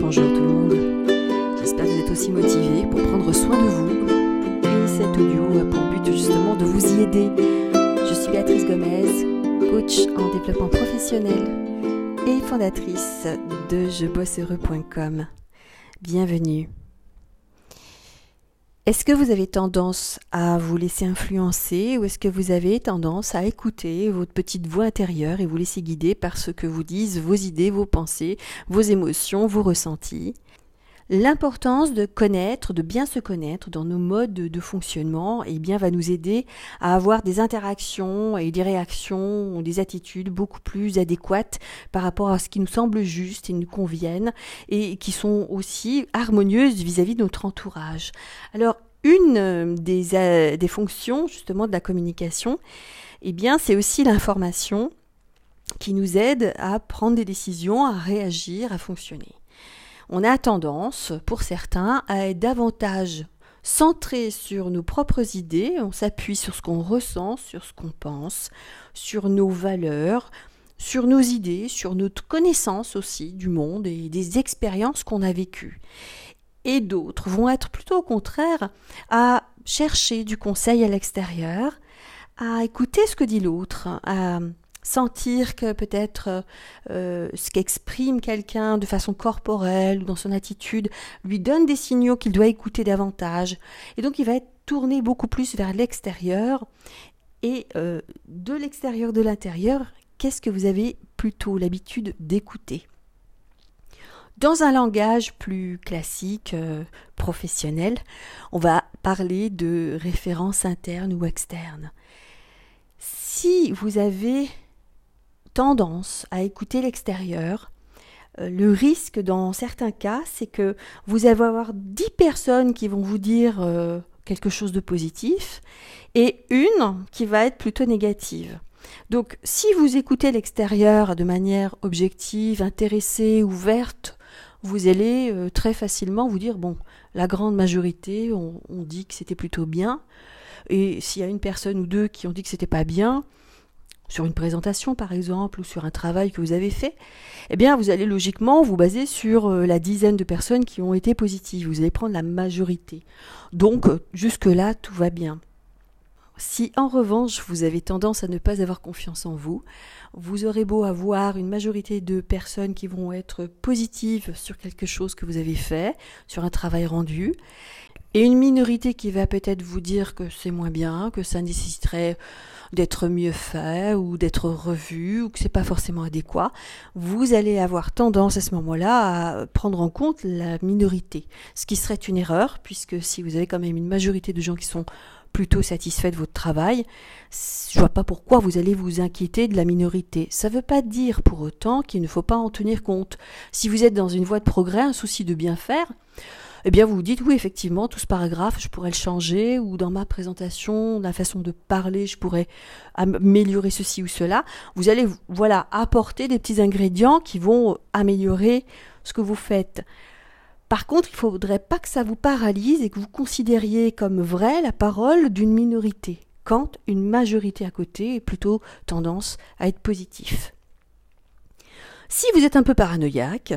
Bonjour tout le monde. J'espère que vous êtes aussi motivés pour prendre soin de vous. Et cet audio a pour but justement de vous y aider. Je suis Béatrice Gomez, coach en développement professionnel et fondatrice de jebosseheureux.com. Bienvenue. Est-ce que vous avez tendance à vous laisser influencer ou est-ce que vous avez tendance à écouter votre petite voix intérieure et vous laisser guider par ce que vous disent vos idées, vos pensées, vos émotions, vos ressentis? L'importance de connaître, de bien se connaître dans nos modes de fonctionnement, eh bien, va nous aider à avoir des interactions et des réactions, des attitudes beaucoup plus adéquates par rapport à ce qui nous semble juste et nous conviennent et qui sont aussi harmonieuses vis-à-vis de notre entourage. Alors, une des, euh, des fonctions justement de la communication, eh bien, c'est aussi l'information qui nous aide à prendre des décisions, à réagir, à fonctionner on a tendance, pour certains, à être davantage centré sur nos propres idées, on s'appuie sur ce qu'on ressent, sur ce qu'on pense, sur nos valeurs, sur nos idées, sur notre connaissance aussi du monde et des expériences qu'on a vécues. Et d'autres vont être plutôt au contraire à chercher du conseil à l'extérieur, à écouter ce que dit l'autre, à sentir que peut-être euh, ce qu'exprime quelqu'un de façon corporelle ou dans son attitude lui donne des signaux qu'il doit écouter davantage. Et donc il va être tourné beaucoup plus vers l'extérieur. Et euh, de l'extérieur, de l'intérieur, qu'est-ce que vous avez plutôt l'habitude d'écouter? Dans un langage plus classique, euh, professionnel, on va parler de références internes ou externes. Si vous avez tendance à écouter l'extérieur. Euh, le risque dans certains cas, c'est que vous allez avoir dix personnes qui vont vous dire euh, quelque chose de positif et une qui va être plutôt négative. Donc si vous écoutez l'extérieur de manière objective, intéressée, ouverte, vous allez euh, très facilement vous dire, bon, la grande majorité on, on dit que c'était plutôt bien, et s'il y a une personne ou deux qui ont dit que c'était pas bien, sur une présentation par exemple ou sur un travail que vous avez fait, eh bien vous allez logiquement vous baser sur euh, la dizaine de personnes qui ont été positives. Vous allez prendre la majorité. Donc euh, jusque-là, tout va bien. Si en revanche vous avez tendance à ne pas avoir confiance en vous, vous aurez beau avoir une majorité de personnes qui vont être positives sur quelque chose que vous avez fait, sur un travail rendu, et une minorité qui va peut-être vous dire que c'est moins bien, que ça nécessiterait d'être mieux fait ou d'être revu ou que c'est pas forcément adéquat, vous allez avoir tendance à ce moment-là à prendre en compte la minorité, ce qui serait une erreur puisque si vous avez quand même une majorité de gens qui sont plutôt satisfaits de votre travail, je vois pas pourquoi vous allez vous inquiéter de la minorité. Ça veut pas dire pour autant qu'il ne faut pas en tenir compte. Si vous êtes dans une voie de progrès, un souci de bien faire, eh bien vous vous dites oui effectivement tout ce paragraphe je pourrais le changer ou dans ma présentation, la façon de parler, je pourrais améliorer ceci ou cela. Vous allez voilà apporter des petits ingrédients qui vont améliorer ce que vous faites. Par contre, il ne faudrait pas que ça vous paralyse et que vous considériez comme vrai la parole d'une minorité, quand une majorité à côté est plutôt tendance à être positif. Si vous êtes un peu paranoïaque,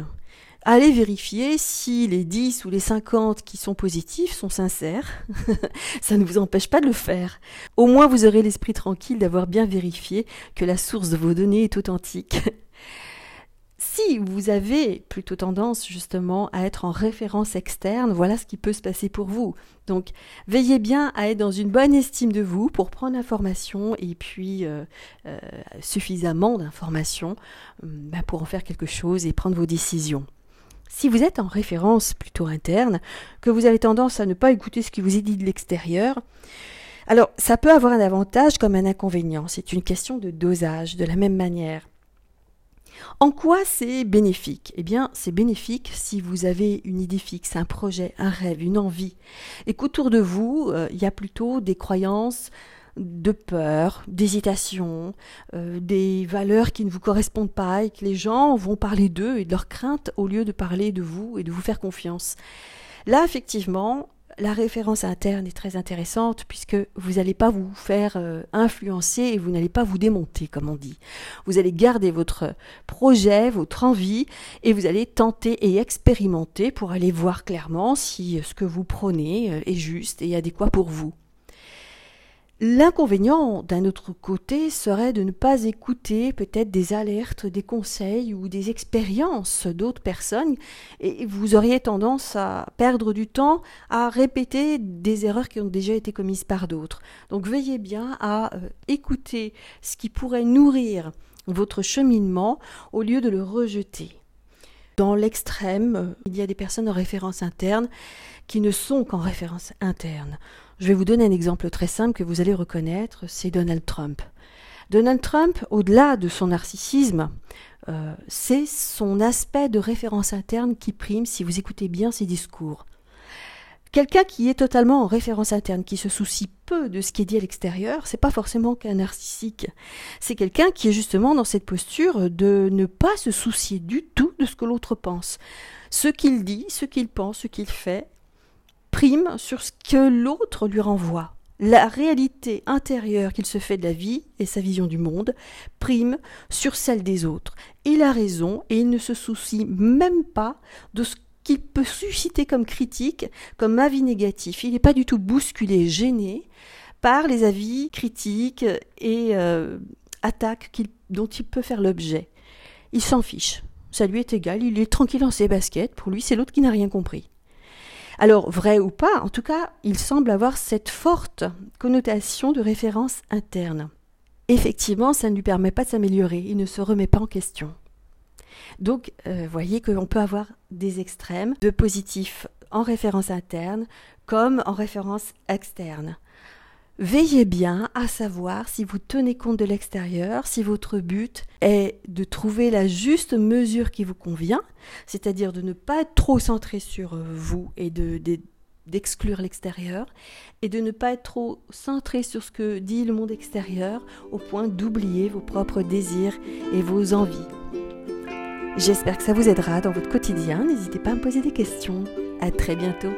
allez vérifier si les 10 ou les 50 qui sont positifs sont sincères. Ça ne vous empêche pas de le faire. Au moins vous aurez l'esprit tranquille d'avoir bien vérifié que la source de vos données est authentique. Si vous avez plutôt tendance justement à être en référence externe, voilà ce qui peut se passer pour vous. Donc veillez bien à être dans une bonne estime de vous pour prendre l'information et puis euh, euh, suffisamment d'informations euh, bah, pour en faire quelque chose et prendre vos décisions. Si vous êtes en référence plutôt interne, que vous avez tendance à ne pas écouter ce qui vous est dit de l'extérieur, alors ça peut avoir un avantage comme un inconvénient. C'est une question de dosage, de la même manière. En quoi c'est bénéfique? Eh bien, c'est bénéfique si vous avez une idée fixe, un projet, un rêve, une envie, et qu'autour de vous, euh, il y a plutôt des croyances, de peur, d'hésitation, euh, des valeurs qui ne vous correspondent pas et que les gens vont parler d'eux et de leurs craintes au lieu de parler de vous et de vous faire confiance. Là, effectivement, la référence interne est très intéressante puisque vous n'allez pas vous faire euh, influencer et vous n'allez pas vous démonter, comme on dit. Vous allez garder votre projet, votre envie et vous allez tenter et expérimenter pour aller voir clairement si ce que vous prenez euh, est juste et adéquat pour vous. L'inconvénient, d'un autre côté, serait de ne pas écouter peut-être des alertes, des conseils ou des expériences d'autres personnes, et vous auriez tendance à perdre du temps à répéter des erreurs qui ont déjà été commises par d'autres. Donc veillez bien à euh, écouter ce qui pourrait nourrir votre cheminement au lieu de le rejeter. Dans l'extrême, il y a des personnes en référence interne qui ne sont qu'en référence interne. Je vais vous donner un exemple très simple que vous allez reconnaître, c'est Donald Trump. Donald Trump, au-delà de son narcissisme, euh, c'est son aspect de référence interne qui prime si vous écoutez bien ses discours. Quelqu'un qui est totalement en référence interne, qui se soucie peu de ce qui est dit à l'extérieur, c'est pas forcément qu'un narcissique. C'est quelqu'un qui est justement dans cette posture de ne pas se soucier du tout ce que l'autre pense. Ce qu'il dit, ce qu'il pense, ce qu'il fait, prime sur ce que l'autre lui renvoie. La réalité intérieure qu'il se fait de la vie et sa vision du monde prime sur celle des autres. Il a raison et il ne se soucie même pas de ce qu'il peut susciter comme critique, comme avis négatif. Il n'est pas du tout bousculé, gêné par les avis critiques et euh, attaques dont il peut faire l'objet. Il s'en fiche. Ça lui est égal, il est tranquille dans ses baskets. Pour lui, c'est l'autre qui n'a rien compris. Alors, vrai ou pas, en tout cas, il semble avoir cette forte connotation de référence interne. Effectivement, ça ne lui permet pas de s'améliorer, il ne se remet pas en question. Donc, euh, voyez qu'on peut avoir des extrêmes de positifs en référence interne comme en référence externe. Veillez bien à savoir si vous tenez compte de l'extérieur, si votre but est de trouver la juste mesure qui vous convient, c'est-à-dire de ne pas être trop centré sur euh, vous et de, d'exclure l'extérieur, et de ne pas être trop centré sur ce que dit le monde extérieur au point d'oublier vos propres désirs et vos envies. J'espère que ça vous aidera dans votre quotidien. N'hésitez pas à me poser des questions. À très bientôt.